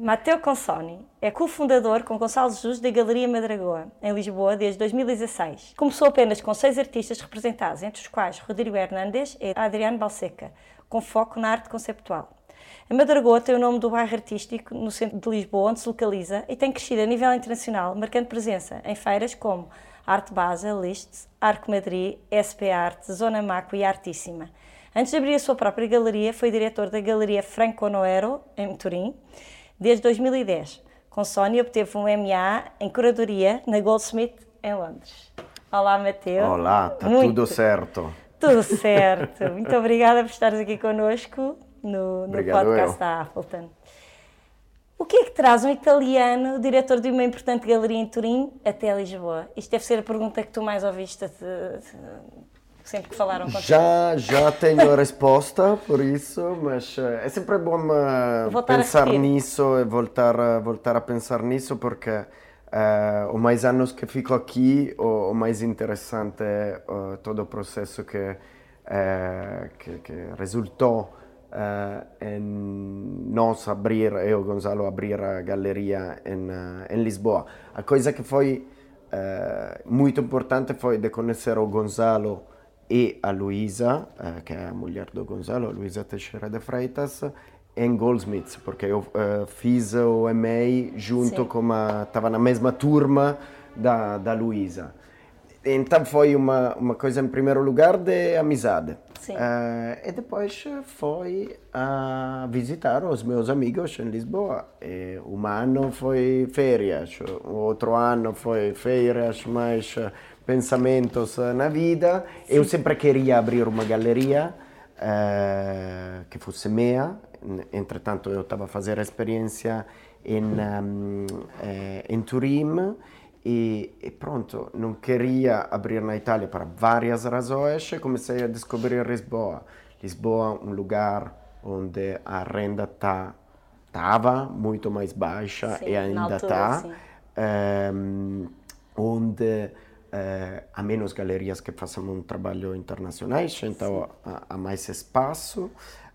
Mateo Consoni é cofundador com Gonçalo Jesus da Galeria Madragoa, em Lisboa, desde 2016. Começou apenas com seis artistas representados, entre os quais Rodrigo Hernández e Adriano Balseca, com foco na arte conceptual. A Madragoa tem o nome do bairro artístico no centro de Lisboa, onde se localiza, e tem crescido a nível internacional, marcando presença em feiras como Arte Basel, Liszt, Arco Madrid, SP Arte, Zona Maco e Artíssima. Antes de abrir a sua própria galeria, foi diretor da Galeria Franco Noero, em Turim, desde 2010. Com Sónia obteve um MA em curadoria na Goldsmith em Londres. Olá, Mateu. Olá, está tudo certo. Tudo certo. Muito obrigada por estares aqui connosco no, no podcast eu. da Appleton. O que é que traz um italiano, diretor de uma importante galeria em Turim, até Lisboa? Isto deve ser a pergunta que tu mais ouviste sempre que falaram contigo? Já, já tenho a resposta por isso, mas eh, é sempre bom uh, pensar nisso e voltar, a, voltar a pensar nisso porque uh, o mais anos que fico aqui, o, o mais interessante é uh, todo o processo que, que, que resultou em nós abrir, eu e Gonzalo abrir a galeria em, em Lisboa. A coisa que foi muito importante foi de conhecer o Gonzalo e a Luísa, uh, que é a mulher do Gonzalo, Luísa Teixeira de Freitas, em Goldsmiths, porque eu uh, fiz o EMEI junto Sim. com a... estava na mesma turma da, da Luísa. Então foi uma, uma coisa, em primeiro lugar, de amizade. Uh, e depois foi a visitar os meus amigos em Lisboa. E um ano foi férias, o outro ano foi férias, mas pensamentos na vida. Sim. Eu sempre queria abrir uma galeria uh, que fosse minha. Entretanto, eu estava a fazer a experiência em, um, eh, em Turim e, e, pronto, não queria abrir na Itália para várias razões comecei a descobrir Lisboa. Lisboa é um lugar onde a renda tá, estava muito mais baixa sim, e ainda está. Um, onde Uh, há menos galerias que façam um trabalho internacional, então há, há, mais espaço.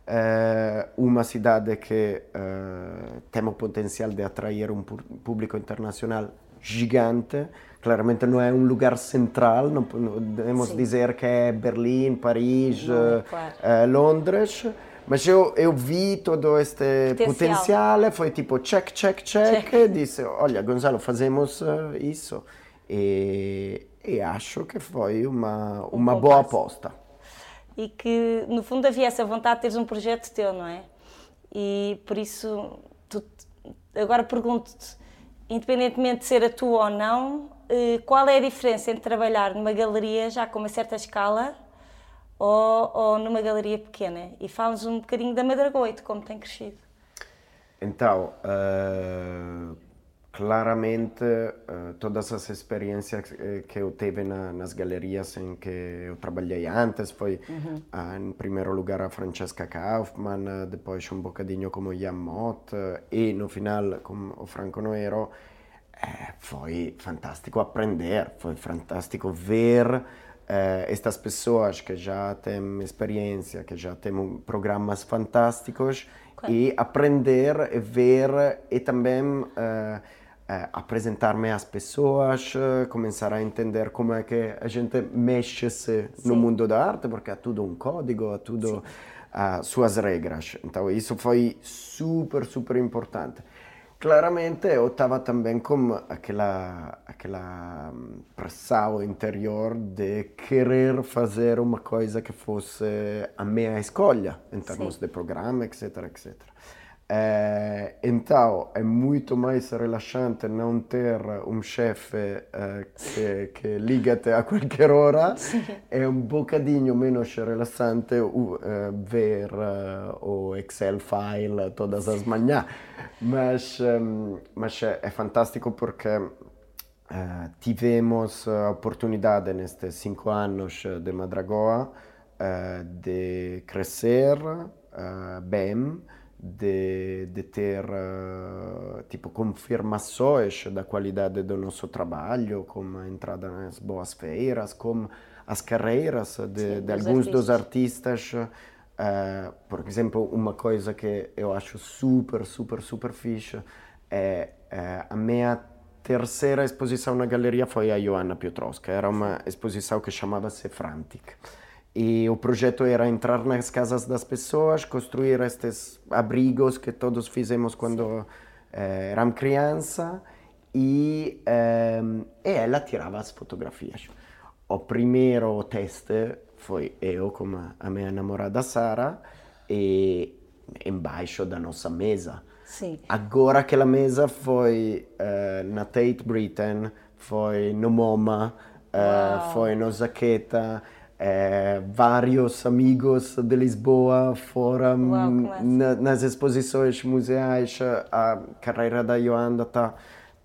Uh, uma cidade que uh, tem o potencial de atrair um público internacional gigante. Claramente não é um lugar central, não podemos Sim. dizer que é Berlim, Paris, não, claro. Londres. Mas eu, eu vi todo este potencial. foi tipo check, check, check, check. disse, olha Gonzalo, fazemos isso e, e acho que foi uma, uma boa aposta. E que, no fundo, havia essa vontade de teres um projeto teu, não é? E por isso, tu, agora pergunto-te, independentemente de ser a tua ou não, eh, qual é a diferença entre trabalhar numa galeria já com uma certa escala ou, ou numa galeria pequena? E fala-nos um bocadinho da Madragoa de como tem crescido. Então, uh, claramente uh, todas as experiências que eu tive na, nas galerias em que eu trabalhei antes foi uhum. uh, em primeiro lugar a Francesca Kaufmann depois um bocadinho como Jan Mott e no final com o Franco Noero eh, foi fantástico aprender foi fantástico ver estas pessoas que já têm experiência que já têm programas fantásticos claro. e aprender ver e também é, apresentar-me às pessoas, eh, começar a entender como é que a gente mexe-se no mundo da arte, porque há tudo um código, há tudo as suas regras. Então isso foi super, super importante. Claramente eu estava também com aquela, aquela hum, pressão interior de querer fazer uma coisa que fosse a minha escolha, em termos Sim. de programa, etc, etc. Eh, então é muito mais relaxante não ter um chefe eh, que, que liga-te a qualquer hora, é um bocadinho menos relaxante uh, ver uh, o Excel file todas as manhãs, mas, um, mas é fantástico porque Uh, tivemos a oportunidade nestes cinco anos de Madragoa uh, de crescer uh, bem, de, de ter tipo confirmações da qualidade do nosso trabalho, como a entrada nas boas feiras, como as carreiras de, Sim, de alguns artistas. dos artistas. por exemplo, uma coisa que eu acho super, super, super fixe é a minha terceira exposição na galeria foi a Joanna Piotrowska. Era uma exposição que chamava-se Frantic. E o projeto era entrar nas casas das pessoas, construir estes abrigos que todos fizemos quando eh, éramos criança e, eh, e ela tirava as fotografias. O primeiro teste foi eu com a minha namorada Sara e embaixo da nossa mesa Sim. Agora aquela mesa foi uh, na Tate Britain, foi no MoMA, uh, foi no Zaqueta, uh, vários amigos de Lisboa foram na, nas exposições museais, a carreira da Joanda está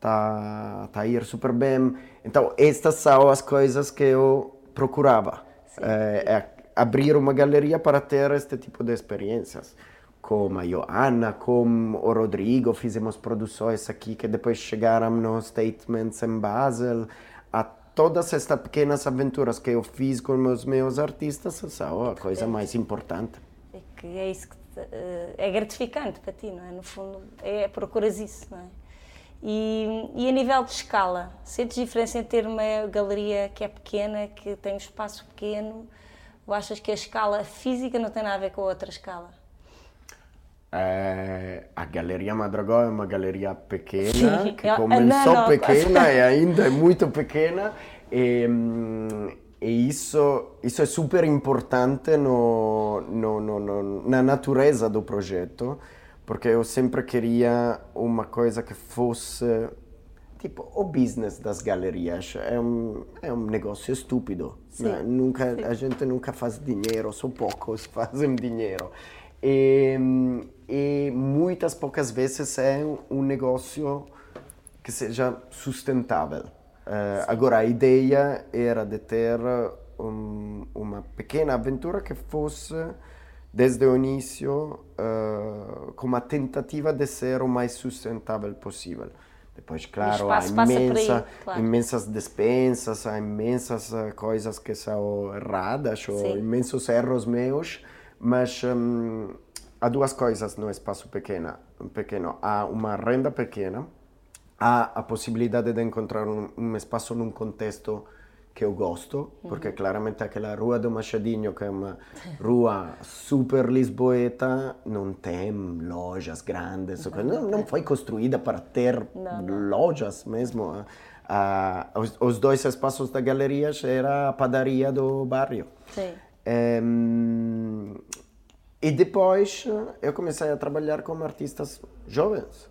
tá, tá a ir super bem. Então, estas são as coisas que eu procurava. É, abrir uma galeria para ter este tipo de experiências com a Joana, com o Rodrigo, fizemos produções aqui que depois chegaram nos Statements em Basel. A todas estas pequenas aventuras que eu fiz com os meus artistas são a coisa mais importante. É que é isso que eh, é gratificante para ti, não é? No fundo, é procuras isso, não é? E, e a nível de escala, sentes diferença em ter uma galeria que é pequena, que tem um espaço pequeno, ou achas que a escala física não tem nada a ver com a outra escala? É, a Galeria Madragó é uma galeria pequena, Sim, que começou não, não, pequena e ainda é muito pequena. E, e isso, isso é super importante no, no, no, na natureza do projeto, porque eu sempre queria uma coisa que fosse tipo o business das galerias é um é um negócio estúpido né? nunca Sim. a gente nunca faz dinheiro só poucos fazem dinheiro e, e muitas poucas vezes é um negócio que seja sustentável. Uh, agora, a ideia era de ter um, uma pequena aventura que fosse, desde o início, uh, com uma tentativa de ser o mais sustentável possível. Depois, claro, há imensa, aí, claro. imensas despensas, há imensas uh, coisas que são erradas, ou imensos erros meus, mas um, há duas coisas no espaço pequeno. pequeno. Há uma renda pequena, há a possibilidade de encontrar um, um espaço num contexto que eu gosto, porque claramente aquela Rua do Machadinho, que é uma rua super lisboeta, não tem lojas grandes, não, não foi construída para ter não, não. lojas mesmo. Uh, os, os, dois espaços da galeria era a padaria do bairro. Sim. Um, e depois eu comecei a trabalhar com artistas jovens.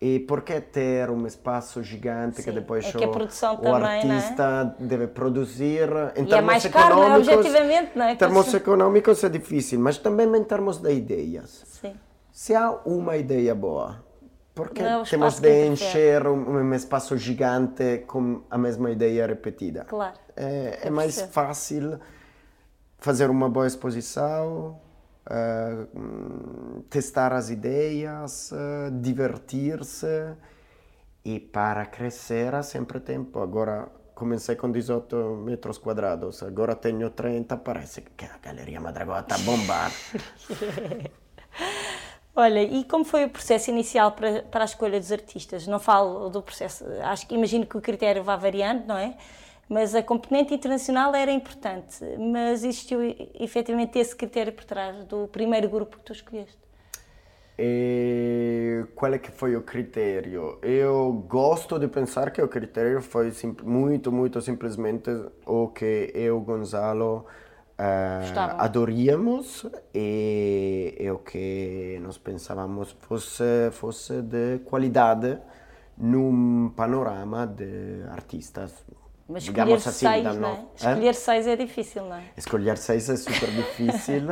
E por que ter um espaço gigante Sim, que depois é que o, o também, artista é? deve produzir? Em e é mais caro, né? objetivamente, não é? Em termos econômicos é difícil, mas também em termos de ideias. Sim. Se há uma ideia boa, por que é temos de encher um, um, espaço gigante com a mesma ideia repetida? Claro. É, é mais fácil fazer uma boa exposição, uh, testar as ideias, uh, divertir-se e para crescer há sempre tempo. Agora comecei com 18 metros quadrados, agora tenho 30, parece que a Galeria Madragoa está a bombar. Olha, e como foi o processo inicial para, para a escolha dos artistas? Não falo do processo, acho que imagino que o critério vá variando, não é? Mas a componente internacional era importante, mas existiu efetivamente esse critério por trás do primeiro grupo que tu escolheste. E qual é que foi o critério? Eu gosto de pensar que o critério foi muito, muito simplesmente o que eu, Gonzalo, Gostavam. adoríamos e, e o que nós pensávamos fosse, fosse de qualidade num panorama de artistas. Mas escolher assim, seis, não é? no- Escolher seis é difícil, não é? Escolher seis é super difícil,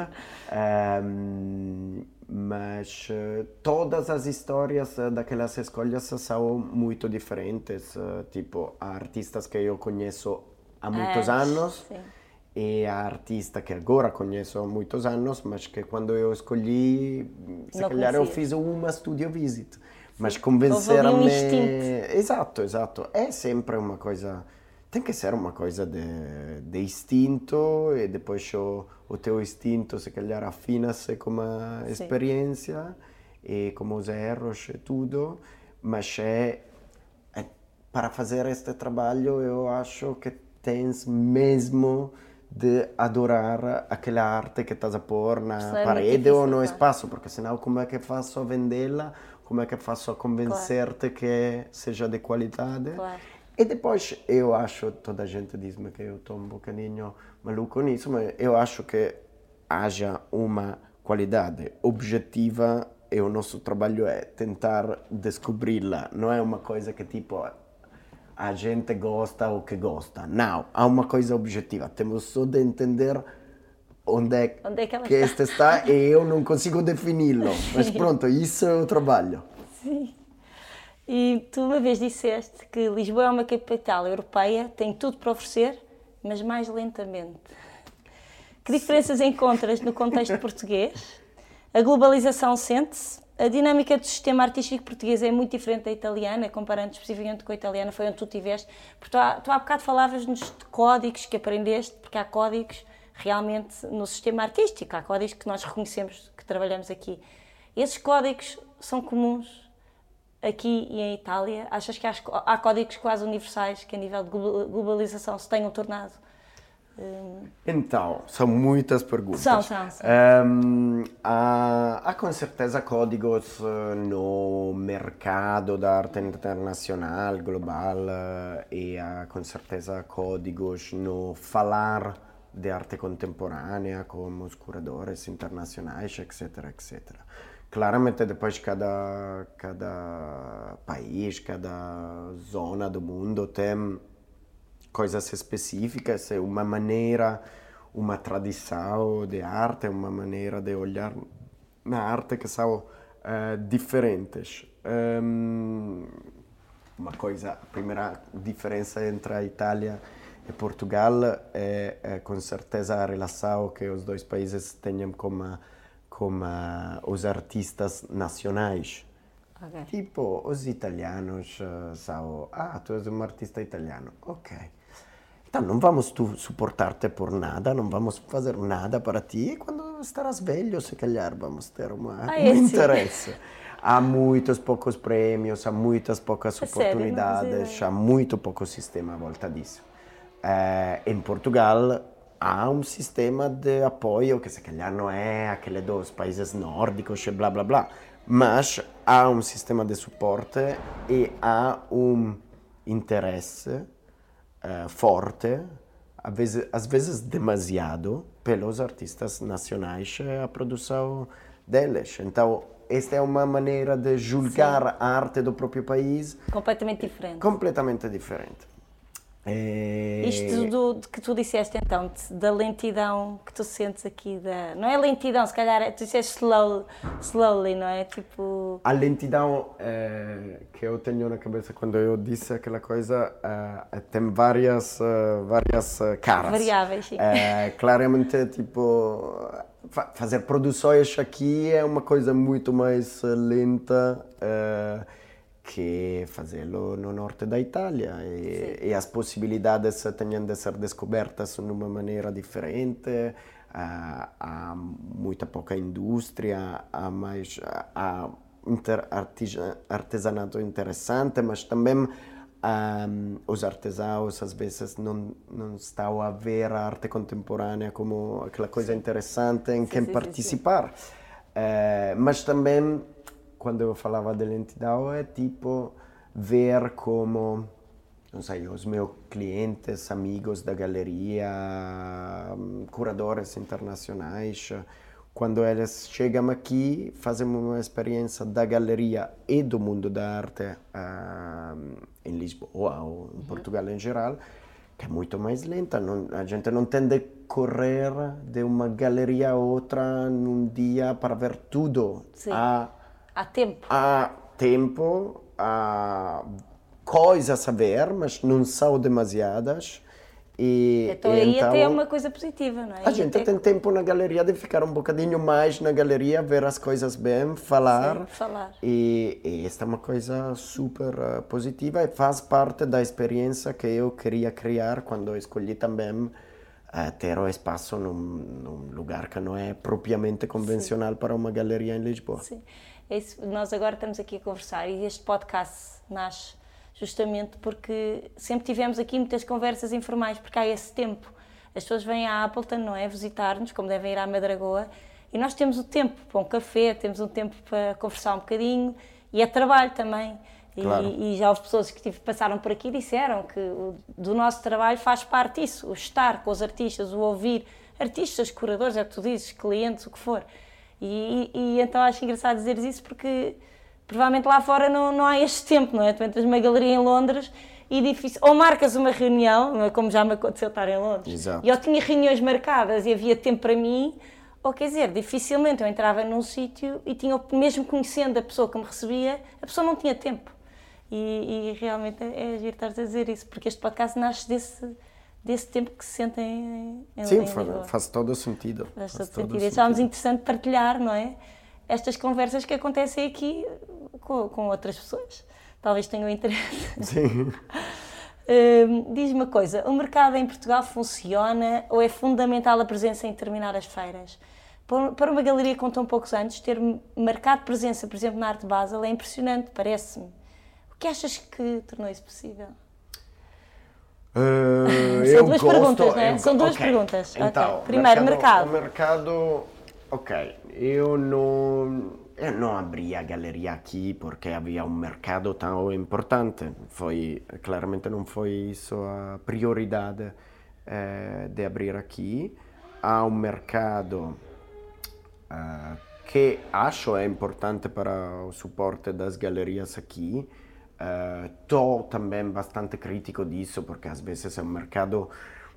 ehm, mas eh, todas as histórias eh, daquelas escolhas são muito diferentes. eh, Tipo, há artistas que eu conheço há muitos É, anos sim. e há artista que agora conheço há muitos anos, mas que quando eu escolhi, se Não calhar eu conhecia. fiz uma studio visit. Mas convencer-me. um instinto. Exato, exato. É sempre uma coisa. Tem que ser uma coisa de, de instinto e depois o, o teu instinto, se calhar, afina-se com a Sim. experiência e com os erros e tudo. Mas é, é- para fazer este trabalho, eu acho que tens mesmo de adorar aquela arte que estás a pôr na Isso é parede difícil, ou no claro. espaço, porque senão como é que faço a vendê-la? Como é que faço a convencer-te que seja de qualidade? Claro. E depois eu acho, toda a gente diz-me que eu estou um bocadinho maluco nisso, mas eu acho que haja uma qualidade objetiva e o nosso trabalho é tentar descobri-la. Não é uma coisa que tipo a gente gosta ou que gosta. Não, há uma coisa objetiva. Temos só de entender onde é, Onde é que que está. este está e eu não consigo defini-lo. Mas pronto, isso é o trabalho. Sim. E tu uma vez disseste que Lisboa é uma capital europeia, tem tudo para oferecer, mas mais lentamente. Que diferenças encontras no contexto português? A globalização sente-se? A dinâmica do sistema artístico português é muito diferente da italiana, comparando especificamente com a italiana, foi onde tu estiveste. Porque tu há, tu há bocado falavas-nos de códigos que aprendeste, porque há códigos realmente no sistema artístico, há códigos que nós reconhecemos que trabalhamos aqui. Esses códigos são comuns aqui e em Itália? Achas que há, há códigos quase universais que a nível de glo- globalização se tenham tornado? hum, Então, são muitas perguntas. São, são, são. Ehm, há, há com certeza códigos eh, no mercado da arte internacional, global, eh, e há com certeza códigos no falar de arte contemporânea com os curadores internacionais, etc, etc. Claramente depois cada, cada país, cada zona do mundo tem coisas específicas, é uma maneira, uma tradição de arte, uma maneira de olhar na arte que são eh, diferentes. Ehm, uma coisa, a primeira diferença entre a Itália e Portugal é, é com certeza a relação que os dois países têm com, a- com a- os artistas nacionais. Ok. Tipo, os italianos eh, são, ah, tu és um artista italiano, ok. Então não vamos tu suportar-te por nada, não vamos fazer nada para ti. Quando estarás velho, se calhar vamos ter uma, Ah, um é assim? interesse. Há muitos poucos prêmios, há muitas poucas sério? Não oportunidades, fazia há muito pouco sistema à volta disso. Eh, em Portugal há um sistema de apoio que se calhar não é aquele dos países nórdicos blá blá blá, mas há um sistema de suporte e há um interesse eh, forte, às vezes, às vezes demasiado, pelos artistas nacionais e a produção deles. Então, esta é uma maneira de julgar a arte do próprio país Completamente diferente. completamente diferente. É... Isto do, de que tu disseste então, da lentidão que tu sentes aqui, da, não é lentidão, se calhar é- tu disseste slow, slowly, não é? Tipo, A lentidão eh, que eu tenho na cabeça quando eu disse aquela coisa eh, tem várias, várias caras. Variáveis, sim. Claramente, tipo, fa- fazer produções aqui é uma coisa muito mais lenta que fazê-lo no norte da Itália. E, e as possibilidades têm de ser descobertas de uma maneira diferente. há há muita pouca indústria, há mais há inter, artesanato interessante, mas também ahm, os artesãos às vezes não, não estão a ver a arte contemporânea como aquela coisa interessante em quem sim, sim, sim. participar. Eh, mas também, quando eu falava de lentidão, é tipo ver como não sei, os meus clientes, amigos da galeria, curadores internacionais, quando eles chegam aqui, fazem uma experiência da galeria e do mundo da arte uh, em Lisboa ou em Portugal em geral, que é muito mais lenta. Não, a gente não tem de correr de uma galeria a outra num dia para ver tudo. Sim. Há, há tempo. Há tempo, há coisas a ver, mas não são demasiadas. E, então aí então, até é uma coisa positiva, não é? A gente tem tempo na galeria de ficar um bocadinho mais na galeria, ver as coisas bem, falar. Sim, falar. E, e esta é uma coisa super uh, positiva e faz parte da experiência que eu queria criar quando escolhi também uh, ter o espaço num, num, lugar que não é propriamente convencional Sim. para uma galeria em Lisboa. Sim, é isso, nós agora estamos aqui a conversar e este podcast nasce justamente porque sempre tivemos aqui muitas conversas informais, porque há esse tempo. As pessoas vêm à Appleton, não é? Visitar-nos, como devem ir à Madragoa, e nós temos o tempo para um café, temos um tempo para conversar um bocadinho, e é trabalho também. Claro. E, e, já houve pessoas que passaram por aqui e disseram que o, do nosso trabalho faz parte isso, o estar com os artistas, o ouvir artistas, curadores, é o que tu dizes, clientes, o que for. E, e, então acho engraçado dizer isso porque provavelmente lá fora não, não há este tempo, não é? Tu entras numa galeria em Londres e difícil, ou marcas uma reunião, é? como já me aconteceu estar em Londres, Exato. e eu tinha reuniões marcadas e havia tempo para mim, ou quer dizer, dificilmente eu entrava num sítio e tinha, mesmo conhecendo a pessoa que me recebia, a pessoa não tinha tempo. E, e realmente é agir estar a dizer isso, porque este podcast nasce desse, desse tempo que se sentem em, Sim, em faz, faz todo o sentido. Faz, todo, todo sentido. E achávamos interessante partilhar, não é? Estas conversas que acontecem aqui com, com outras pessoas. Talvez tenham interesse. Sim. Uh, Diz-me uma coisa: o mercado em Portugal funciona ou é fundamental a presença em determinadas feiras? Para uma galeria com tão poucos anos, ter marcado presença, por exemplo, na Arte Basel é impressionante, parece-me. O que achas que tornou isso possível? Uh, São duas gosto, perguntas, não é? São duas okay. perguntas. Então, okay. Primeiro, mercado. mercado. O mercado, ok. Eu não eu não abri a galeria aqui porque havia um mercado tão importante. Foi, claramente não foi isso a prioridade eh, de abrir aqui. Há um mercado uh, que acho é importante para o suporte das galerias aqui. Estou uh, também bastante crítico disso porque às vezes é um mercado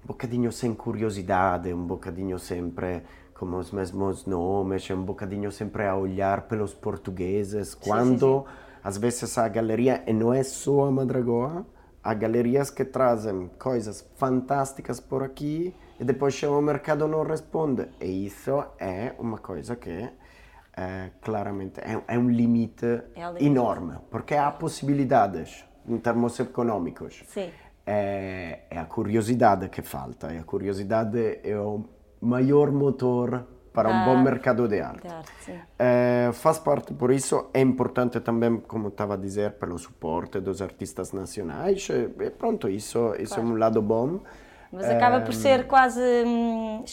um bocadinho sem curiosidade, um bocadinho sempre como os mesmos nomes, um bocadinho sempre a olhar pelos portugueses, quando sim, sim, sim. às vezes a galeria, e não é só a Madragoa, há galerias que trazem coisas fantásticas por aqui e depois chega o mercado não responde. E isso é uma coisa que é, claramente é, é um limite, é enorme, porque há possibilidades em termos econômicos. É, é a curiosidade que falta, e a curiosidade é o maior motor para um bom mercado de arte. De arte é, faz parte, por isso, é importante também, como estava a dizer, pelo suporte dos artistas nacionais. E pronto, isso, isso claro. é um lado bom. Mas acaba por ser quase, hum,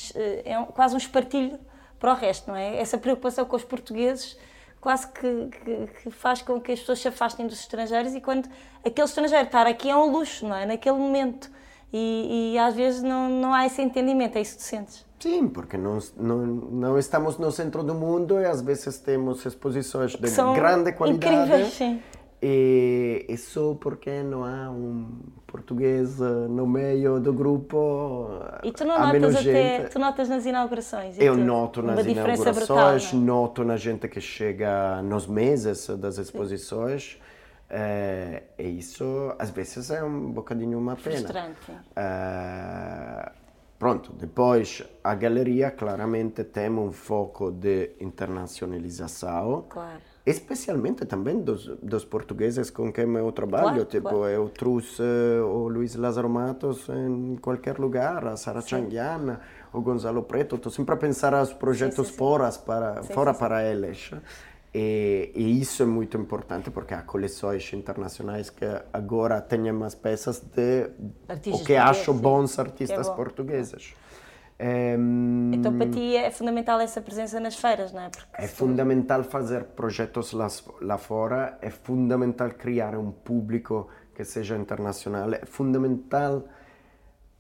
é um, quase um espartilho para o resto, não é? Essa preocupação com os portugueses quase que, que, que, faz com que as pessoas se afastem dos estrangeiros e quando aquele estrangeiro estar aqui é um luxo, não é? Naquele momento. E, e às vezes não, não há esse entendimento, é isso que sentes. Sim, porque não, não, não estamos no centro do mundo e às vezes temos exposições de grande qualidade. Incríveis, sim. E, e só porque não há um português no meio do grupo. E tu não notas até, tu notas nas inaugurações? Eu noto nas inaugurações, brutal, é? noto na gente que chega nos meses das exposições. É, e isso às vezes é um bocadinho uma pena. Frustrante. É, Pronto, depois a galeria claramente tem um foco de internacionalização. Claro. Especialmente também dos, dos portugueses com quem eu trabalho. Claro, tipo, claro. eu trouxe o Luiz Lázaro Matos em qualquer lugar, a Sara Changiana, o Gonzalo Preto. Estou sempre a pensar os projetos sim, sim, sim. fora para, fora para eles. E, e, isso é muito importante porque há coleções internacionais que agora têm mais peças de Artistas o que acho bons artistas é bom. portugueses. Um, então para ti é fundamental essa presença nas feiras, não é? Porque é fundamental fazer projetos lá, lá fora, é fundamental criar um público que seja internacional. É fundamental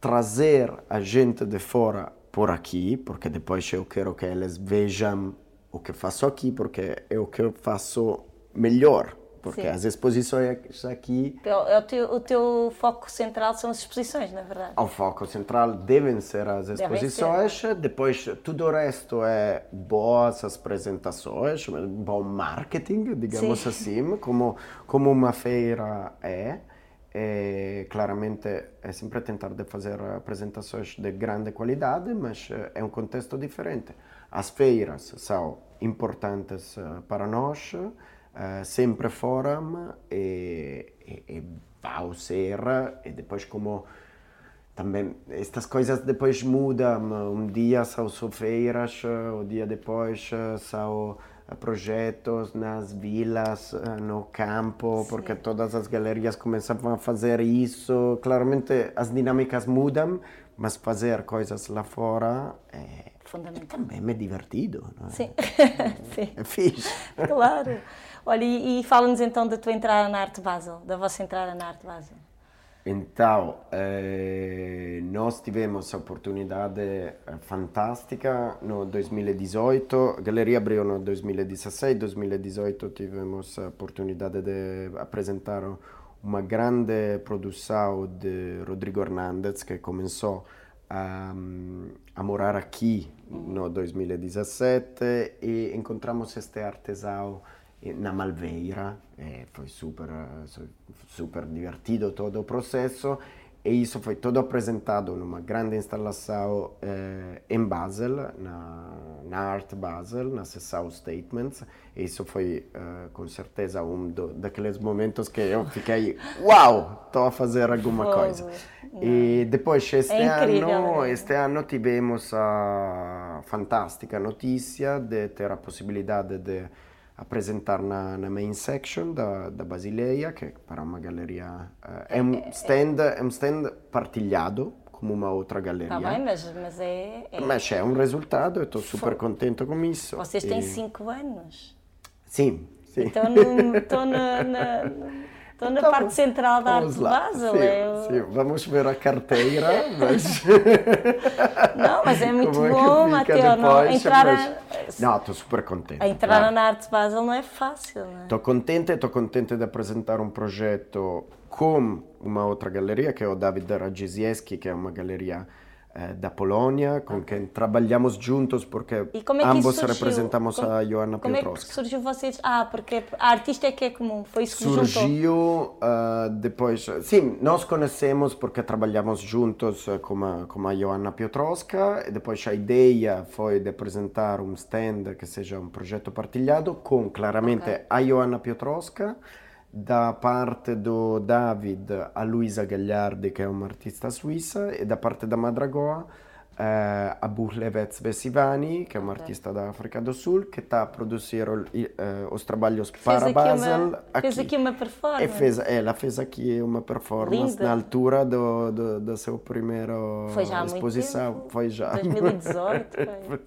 trazer a gente de fora por aqui, porque depois eu quero que eles vejam o que faço aqui, porque é o que eu faço melhor. Porque Sim. as exposições aqui. É o, teu, o teu foco central são as exposições, na verdade. O foco central devem ser as exposições, ser. depois tudo o resto é boas apresentações, bom marketing, digamos Sim. assim, como, como uma feira é. E, claramente é sempre tentar de fazer apresentações de grande qualidade, mas é um contexto diferente. As feiras são importantes eh, para nós, uh, sempre fórum e, e, e vai ser e depois como também estas coisas depois mudam um dia são feiras o dia depois são projetos nas vilas no campo Sim. porque todas as galerias começavam a fazer isso claramente as dinâmicas mudam mas fazer coisas lá fora é, fundamental também é divertido não é? Sim. Sim. é fixe claro Olha, e, fala-nos então da tua entrada na Arte Basel, da vossa entrada na Arte Basel. Então, eh, nós tivemos oportunidade eh, fantástica no 2018, a galeria abriu no 2016, 2018 tivemos a oportunidade de apresentar uma grande produção de Rodrigo Hernandez, que começou a, a morar aqui no 2017 e encontramos este artesão na Malveira, eh, foi super, super divertido todo o processo e isso foi todo apresentado numa grande instalação eh, em Basel, na, na Art Basel, na sessão Statements, e isso foi eh, com certeza um do, daqueles momentos que eu fiquei, uau, estou a fazer alguma coisa. E depois este é ano, este ano tivemos a fantástica notícia de ter a possibilidade de apresentar na, na main section da, da Basileia, que para uma galeria uh, é um stand, é um stand partilhado como uma outra galeria. Está bem, mas, mas é, é... Mas é um resultado, eu estou super contente com isso. Vocês têm 5 anos? Sim, sim. Então estou na, Estou na então, parte central da arte lá. Basel. Sim, eu... sim, vamos ver a carteira, mas... não, mas é muito bom, é Mateo, não, entrar mas... Não, estou super contente. A entrar claro. na arte Basel não é fácil? Estou contente, estou contente de apresentar um projeto com uma outra galeria, que é o David Radzieski, que é uma galeria eh, da Polónia, com quem trabalhamos juntos porque é ambos representamos como, a Joanna como Piotrowska. Como é que surgiu vocês? Ah, porque a artista é que é comum, foi isso que Surgiu uh, depois, sim, nós conhecemos porque trabalhamos juntos eh, com a, com a Joanna Piotrowska e depois a ideia foi de apresentar um stand que seja um projeto partilhado com claramente okay. a Joanna Piotrowska da parte do David a Luisa Gagliardi, che è un'artista suissa, e da parte da Madragoa eh, a Buhlevets Vesivani, che è un artista da África do Sul, que está a produzir eh, os trabalhos para Basel. Fez aqui uma performance. E fez, ela fez aqui uma performance Linda. na altura do, do, do seu primeiro foi já exposição. Muito Foi já. 2018,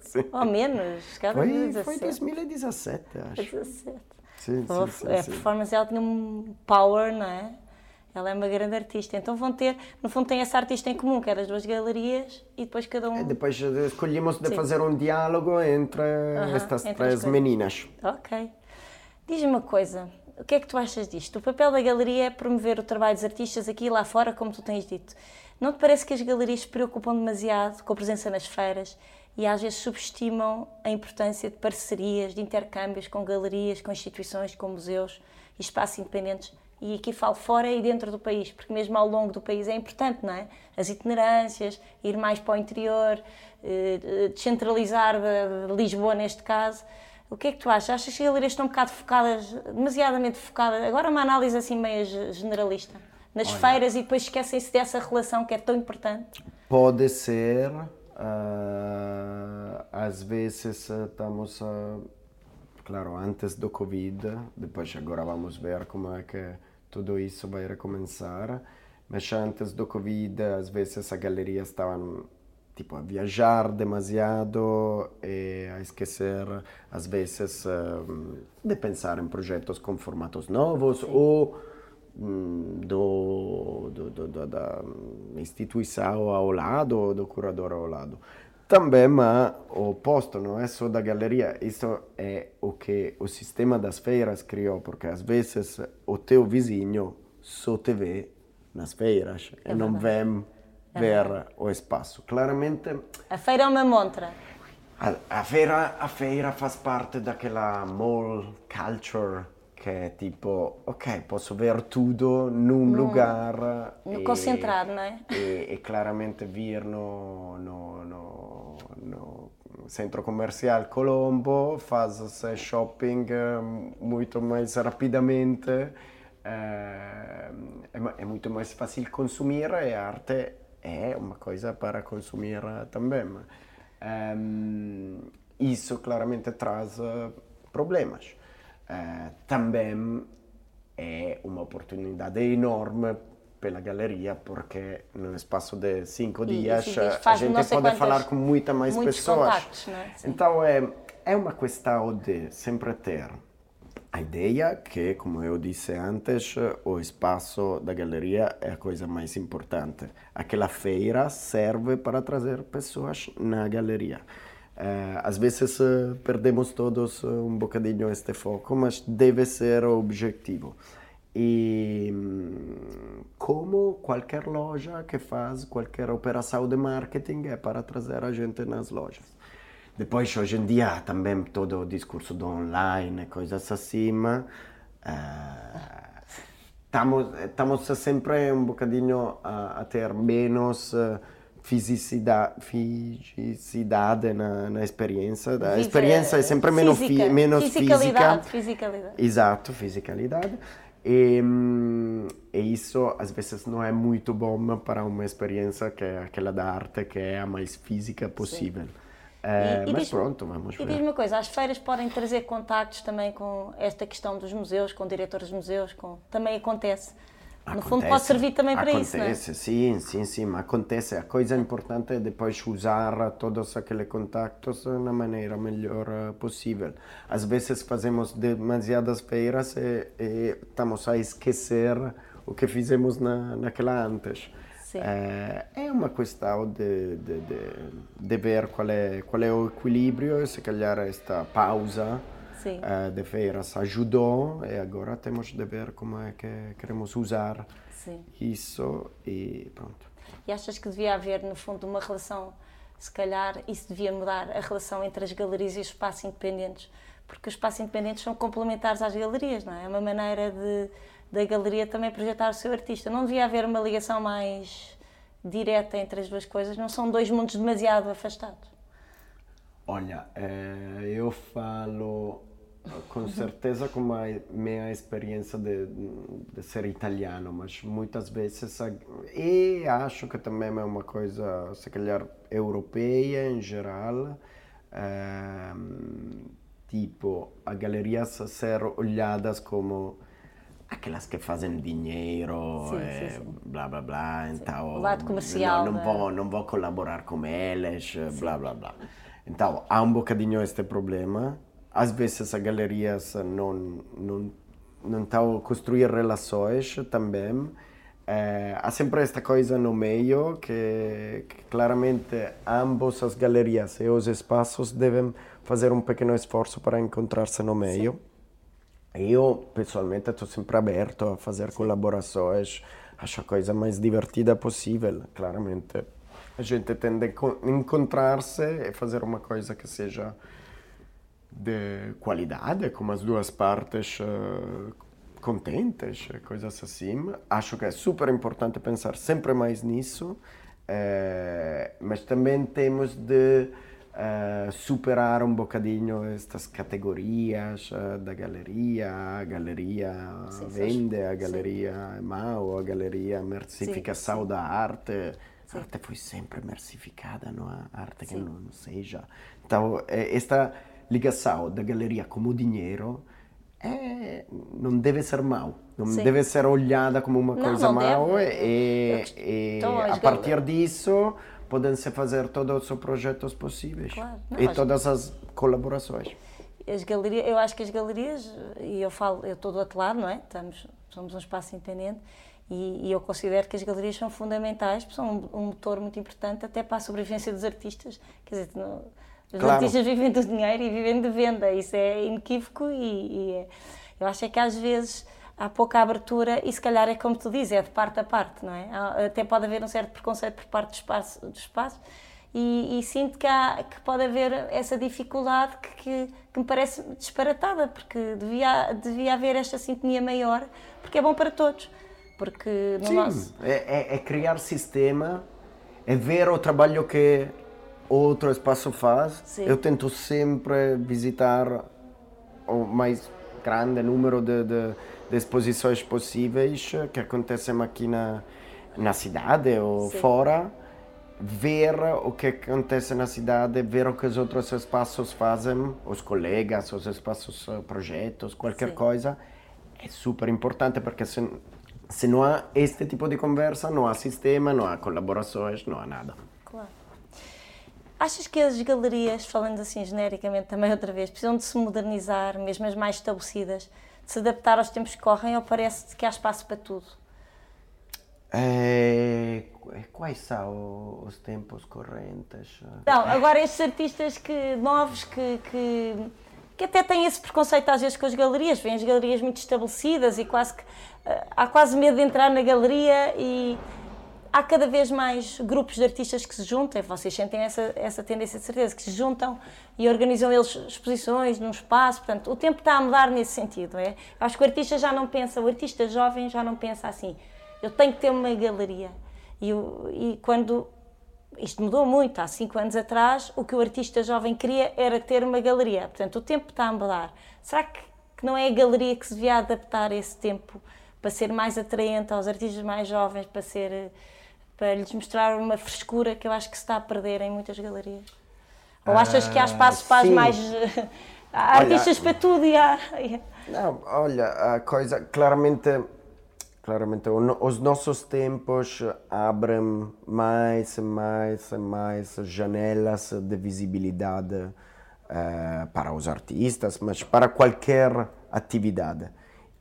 foi. Ou menos, foi, 2017. Foi 2017, acho. 2017. Sim, sim, sim, a performance ela tinha um power, não é? Ela é uma grande artista. Então vão ter, no fundo, tem essa artista em comum, que é das duas galerias, e depois cada um. E depois escolhemos de fazer um diálogo entre estas entre três meninas. Ok. Diz-me uma coisa, o que é que tu achas disto? O papel da galeria é promover o trabalho dos artistas aqui e lá fora, como tu tens dito. Não te parece que as galerias se preocupam demasiado com a presença nas feiras e às vezes subestimam a importância de parcerias, de intercâmbios com galerias, com instituições, com museus e espaços independentes. E aqui falo fora e dentro do país, porque mesmo ao longo do país é importante, não é? As itinerâncias, ir mais para o interior, eh, descentralizar de Lisboa neste caso. O que é que tu achas? Achas que as galerias estão um bocado focadas, demasiadamente focadas? Agora uma análise assim meio generalista. Nas Olha, feiras e depois esquecem-se dessa relação que é tão importante. Pode ser, Uh, às vezes estamos, uh, claro, antes do Covid, depois agora vamos ver como é que tudo isso vai recomeçar, mas antes do Covid, às vezes a galeria estavam tipo a viajar demasiado e a esquecer às vezes de pensar em projetos com formatos novos Sim. ou um, do da, da instituição ao lado ou do curador ao lado. Também, mas o oposto não é só da galeria, isso é o que o sistema das feiras criou, porque às vezes o teu vizinho só te vê nas feiras é e não vem é ver verdade. o espaço. Claramente... A feira é uma montra. A, a, feira, a feira faz parte daquela mall culture que é tipo, ok, posso ver tudo num no, lugar. No e, não é? E, e claramente vir no, no, no, no centro comercial Colombo, faz shopping eh, muito mais rapidamente, é, é muito mais fácil consumir e a arte é uma coisa para consumir também. Um, isso claramente traz problemas. Uh, também é uma oportunidade enorme pela galeria porque no espaço de cinco dias a gente pode quantas, falar com muita mais pessoas. Né? Então é, é uma questão de sempre ter a ideia que, como eu disse antes, o espaço da galeria é a coisa mais importante. Aquela feira serve para trazer pessoas na galeria. Uh, às vezes perdemos todos uh, um bocadinho este foco, mas deve ser o objetivo. E um, como qualquer loja que faz qualquer operação de marketing é para trazer a gente nas lojas. Depois, hoje em dia, também todo o discurso do online, coisas assim, estamos sempre um bocadinho a, a ter menos uh, fisicidade, fisicidade na, na experiência. A experiência é sempre menos, fi, menos fisicalidade, física. Fisicalidade. Exato, fisicalidade. E, e, isso às vezes não é muito bom para uma experiência que é aquela da arte que é a mais física possível. Sim. Uh, e, mas pronto, vamos ver. E diz-me uma coisa, as feiras podem trazer contactos também com esta questão dos museus, com diretores de museus, com... também acontece. No acontece, fundo pode servir também para acontece, isso, não é? sim, sim, sim, acontece. A coisa importante é depois usar todos aqueles contactos na maneira melhor eh, possível. Às vezes fazemos demasiadas feiras e, e estamos a esquecer o que fizemos na, naquela antes. É, é, uma questão de, de, de, de, ver qual é, qual é o equilíbrio e se calhar esta pausa uh, de feiras ajudou e agora temos de ver como é que queremos usar Sim. isso e pronto. E achas que devia haver, no fundo, uma relação, se calhar isso devia mudar, a relação entre as galerias e os espaços independentes? Porque os espaços independentes são complementares às galerias, não é? É uma maneira de da galeria também projetar o seu artista. Não devia haver uma ligação mais direta entre as duas coisas? Não são dois mundos demasiado afastados? Olha, eh, eu falo com certeza com a minha experiência de, de ser italiano, mas muitas vezes e acho que também é uma coisa se calhar europeia em geral, eh, tipo a galerias ser olhadas como aquelas que fazem dinheiro, sim, é, sim, sim. blá blá blá, então o lado comercial, não, não, vou, não vou colaborar com eles, blá blá blá. Então há um bocadinho este problema. Às vezes as galerias não não não estão a construir relações também. É, há sempre esta coisa no meio que, que claramente ambos as galerias e os espaços devem fazer um pequeno esforço para encontrar-se no meio. Eu, pessoalmente, estou sempre aberto a fazer colaborações, acho a coisa mais divertida possível, claramente. A gente tende a encontrar-se e fazer uma coisa que seja de qualidade, com as duas partes uh, contentes, coisas assim. Acho que é super importante pensar sempre mais nisso, uh, mas também temos de uh, superar um bocadinho estas categorias da galeria, a galeria sim, vende, a galeria sim. é mau, a galeria mercificação da arte. A arte foi sempre mercificada, não a arte que não, não seja. Então, esta ligação da galeria como dinheiro é, não deve ser mau, não Sim. deve ser olhada como uma não, coisa mau e, e, então, a partir disso podem-se fazer todos os projetos possíveis claro. Não, e todas as colaborações. As galerias, eu acho que as galerias, e eu falo, eu estou do outro lado, não é? Estamos, somos um espaço independente e, e, eu considero que as galerias são fundamentais, são um, um, motor muito importante até para a sobrevivência dos artistas. Quer dizer, não, os claro. artistas vivem do dinheiro e vivem de venda, isso é inequívoco e, e é, eu acho é que às vezes há pouca abertura e se calhar é como tu dizes, é de parte a parte, não é? Até pode haver um certo preconceito por parte do espaço, do espaço e, e sinto que, há, que pode haver essa dificuldade que, que, que, me parece disparatada, porque devia, devia haver esta sintonia maior, porque é bom para todos. Porque no Sim, nosso... é, é, é criar sistema, é ver o trabalho que outro espaço faz. Sim. Eu tento sempre visitar o mais grande número de, de, de exposições possíveis que acontecem aqui na, na cidade ou Sim. fora ver o que acontece na cidade, ver o que os outros espaços fazem, os colegas, os espaços, eh, projetos, qualquer Sim. coisa, é super importante porque se, se não há este tipo de conversa, não há sistema, não há colaborações, não há nada. Achas que as galerias, falando assim genericamente também outra vez, precisam de se modernizar, mesmo as mais estabelecidas, de se adaptar aos tempos que correm ou parece que há espaço para tudo? É, quais são os tempos correntes? Não, agora estes artistas que, novos que, que, que, até têm esse preconceito às vezes com as galerias, vêm as galerias muito estabelecidas e quase que uh, há quase medo de entrar na galeria e há cada vez mais grupos de artistas que se juntam, vocês sentem essa, essa tendência de certeza, que se juntam e organizam eles exposições num espaço, portanto o tempo está a mudar nesse sentido, é? Acho que o artista já não pensa, o artista jovem já não pensa assim, eu tenho que ter uma galeria. E, e quando isto mudou muito, há cinco anos atrás, o que o artista jovem queria era ter uma galeria. Portanto, o tempo está a mudar. Será que, que não é a galeria que se devia adaptar a esse tempo para ser mais atraente aos artistas mais jovens, para ser para lhes mostrar uma frescura que eu acho que se está a perder em muitas galerias? Ou achas que há espaço para mais há artistas olha, para tudo e há... Não, olha, a coisa claramente Claramente, os nossos tempos abrem mais e mais e mais janelas de visibilidade uh, para os artistas, mas para qualquer atividade.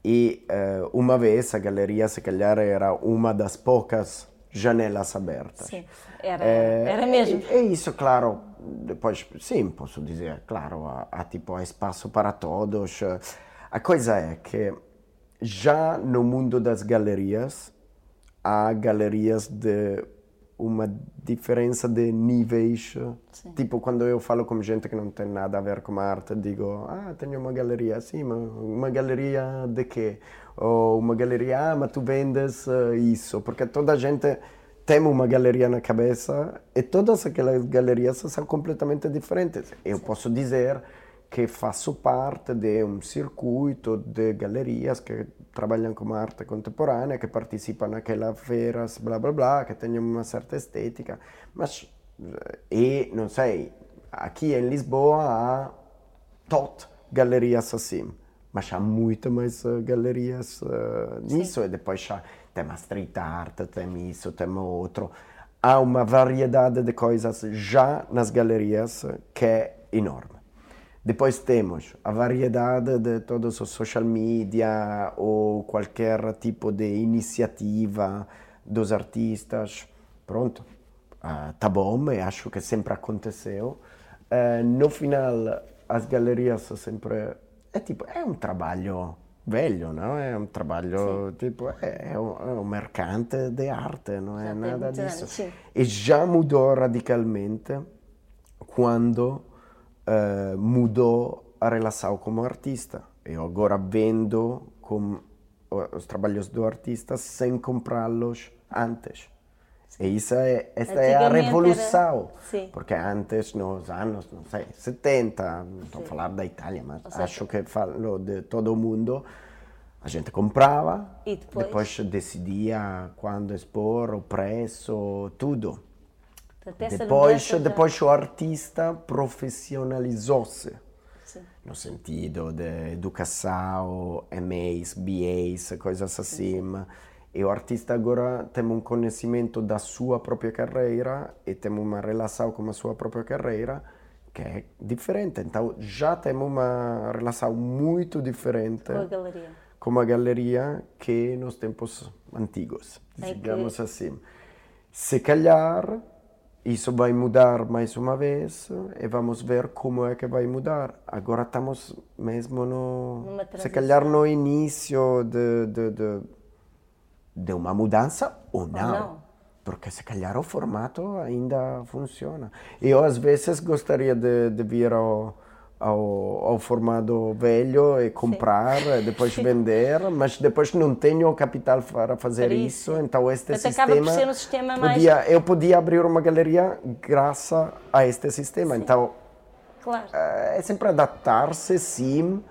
E uh, uma vez a galeria, se calhar, era uma das poucas janelas abertas. Sim, era, é, era mesmo. É, é, isso, claro. Depois, sim, posso dizer, claro, há, há tipo há espaço para todos. A coisa é que já no mundo das galerias, há galerias de uma diferença de níveis. Sim. Tipo, quando eu falo com gente que não tem nada a ver com arte, digo, ah, tenho uma galeria. Sim, mas uma galeria de quê? Ou uma galeria, ah, mas tu vendes uh, isso. Porque toda a gente tem uma galeria na cabeça e todas aquelas galerias são completamente diferentes. Eu posso dizer que faço parte de um circuito de galerias que trabalham com arte contemporânea, que participam naquelas feiras, blá blá blá, que têm uma certa estética. Mas, e não sei, aqui em Lisboa há tot galerias assim, mas há muito mais uh, galerias uh, nisso, Sim. e depois há, tem a street art, tem isso, tem outro. Há uma variedade de coisas já nas galerias que é enorme. Depois temos a variedade de todos os social media ou qualquer tipo de iniciativa dos artistas. Pronto, uh, tá bom, e acho que sempre aconteceu. Uh, no final, as galerias sempre. É tipo, é um trabalho velho, não? É um trabalho sim. tipo, é, é, um, é, um, mercante de arte, não é já nada disso. Anos, e já mudou radicalmente quando uh, mudou a relação como artista. Eu agora vendo com os trabalhos do artista sem comprá-los antes. E isso é, esta é a revolução. Era... Porque antes, nos anos, não sei, 70, não estou a falar da Itália, mas acho que falo de todo o mundo, a gente comprava e depois? depois decidia quando expor, o preço, tudo. Depois, depois o artista profissionalizou-se. No sentido de educação, MAs, BAs, coisas assim. Sim. E o artista agora tem um conhecimento da sua própria carreira e tem uma relação com a sua própria carreira que é diferente. Então já temos uma relação muito diferente com a galeria, como a galeria que nos tempos antigos, É digamos que- assim. Se calhar isso vai mudar mais uma vez e vamos ver como é que vai mudar. Agora estamos mesmo no, se calhar no início de, de, de, de uma mudança ou não. não. Porque se calhar o formato ainda funciona. Eu às vezes gostaria de, de vir ao, ao, ao formato velho e comprar, e depois vender, mas depois não tenho o capital para fazer isso, isso. então este Portanto, sistema... acaba por ser um sistema mais- podia, Eu podia abrir uma galeria graças a este sistema, então Claro. eh, é sempre adaptar-se, sim,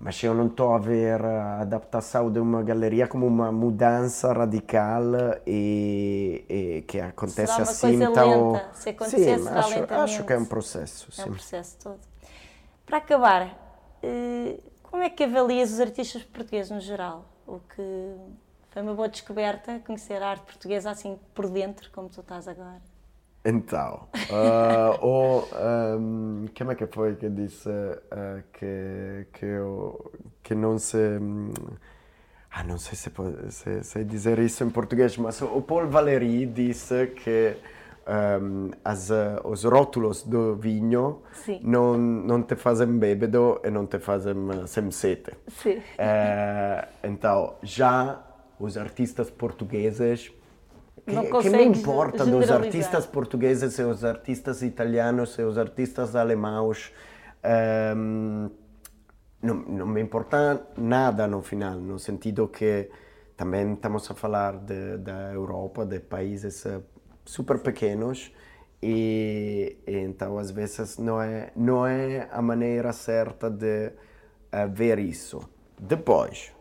mas eu não estou a ver a adaptação de uma galeria como uma mudança radical e, e que acontece Será assim coisa tão... lenta, se acontecer, sim, será acho, acho que é um processo, É um sim. processo todo. Para acabar, eh, como é que avalias os artistas portugueses no geral? O que foi uma boa descoberta, conhecer a arte portuguesa assim por dentro, como tu estás agora. Então, ah, o, ahm, como é que foi que disse ah, que, que, eu, que não se... hum, Ah, não sei se, pode, se sei dizer isso em português, mas o Paul Valéry disse que ahm, as, ah, os rótulos do vinho Sim. não, não te fazem bêbado e não te fazem sem sede. Sim. Eh, então, já os artistas portugueses, que, Não que me importa dos artistas portugueses e os artistas italianos e os artistas alemãos, ehm, não, não me importa nada no final, no sentido que também estamos a falar de, da Europa, de países eh, super pequenos, e, e então às vezes não é, não é a maneira certa de eh, ver isso. Depois,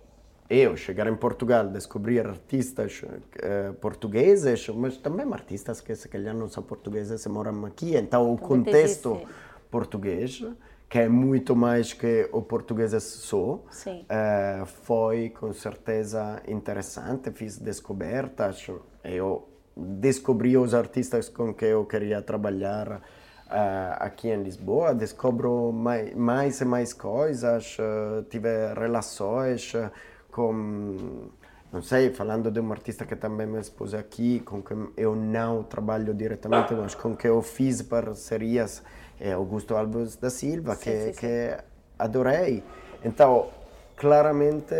eu chegar em Portugal, descobrir artistas eh, portugueses, mas também artistas que se calhar não são portugueses e moram aqui, então o tens contexto português, que é muito mais que o português só, Sim. eh, foi com certeza interessante, fiz descobertas, eu descobri os artistas com que eu queria trabalhar eh, aqui em Lisboa, descobro mais, mais e mais coisas, tive relações com, não sei, falando de um artista que também me expôs aqui, com quem eu não trabalho diretamente, mas com quem eu fiz parcerias, é Augusto Alves da Silva, Sim, que, sim, sim. que adorei. Então, claramente,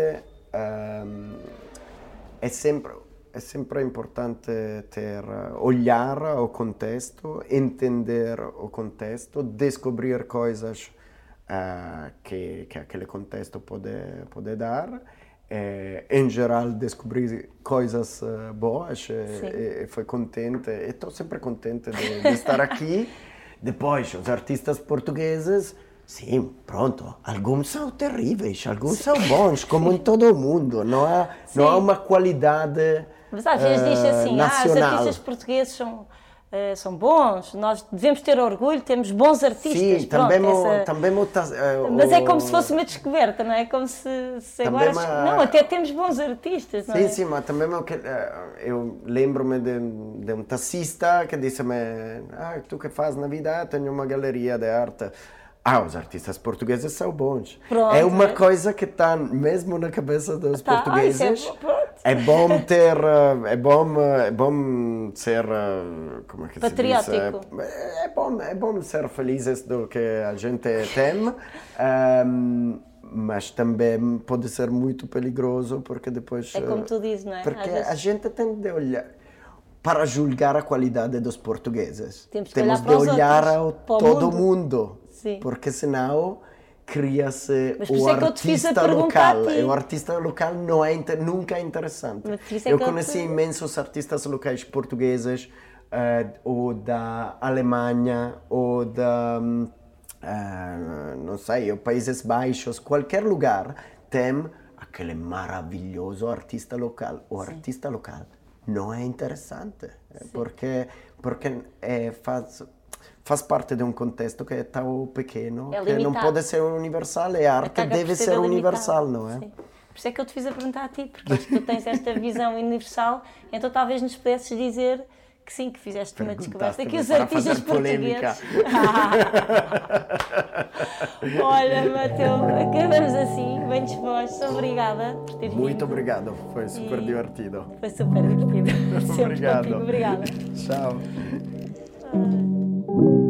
ehm, é sempre é sempre importante ter olhar o contexto, entender o contexto, descobrir coisas eh, que, que aquele contexto pode, pode dar. Eh, em geral, descobrir coisas eh, boas Sim. e, e foi contente. E estou sempre contente de, de estar aqui. Depois, os artistas portugueses, sim, pronto, alguns são terríveis, alguns são bons, como em todo o mundo. Não há, não há Sim. uma qualidade Mas às vezes diz eh, assim, ah, os nacional. artistas portugueses são, eh, são bons, nós devemos ter orgulho, temos bons artistas. Sim, pronto, também, essa- também eh, Mas é como se fosse uma descoberta, não é? Como se, se agora... uma- Não, até temos bons artistas, não Sim, é? sim, mas também eu, que- eh, eu lembro-me de, de um taxista que disse-me: Ah, tu que faz na vida? "Ah, Tenho uma galeria de arte. Ah, os artistas portugueses são bons. Pronto, é uma é. coisa que está mesmo na cabeça dos Tá, é portugueses. pronto. É bom ter, eh, é bom, eh, é bom ser, eh, como é que se diz? Patriótico. É, é bom, é bom ser felizes do que a gente tem, ehm, mas também pode ser muito perigoso porque depois... É como tu dizes, não é? Porque vezes- a gente tem de olhar para julgar a qualidade dos portugueses. Temos Temos olhar de olhar outros, ao todo mundo. mundo, Sim. porque senão cria-se o é artista a local. E o artista local não é nunca é interessante. É eu conheci te- imensos artistas locais portugueses eh, ou da Alemanha ou da ah, não sei, Países Baixos, qualquer lugar tem aquele maravilhoso artista local. O artista local não é interessante eh, porque porque é, faz faz parte de um contexto que é tão pequeno, é que não pode ser universal, e a arte deve ser universal, não é? Sim. Por isso é que eu te fiz a perguntar a ti, porque tu tens esta visão universal, então talvez nos pudesses dizer que sim, que fizeste uma descoberta que os artistas portugueses. Olha, Mateu, acabamos assim, bem dispostos. Obrigada por teres vindo. Muito obrigado, foi super e divertido. Foi super divertido. Obrigado. Obrigada. Tchau. thank you.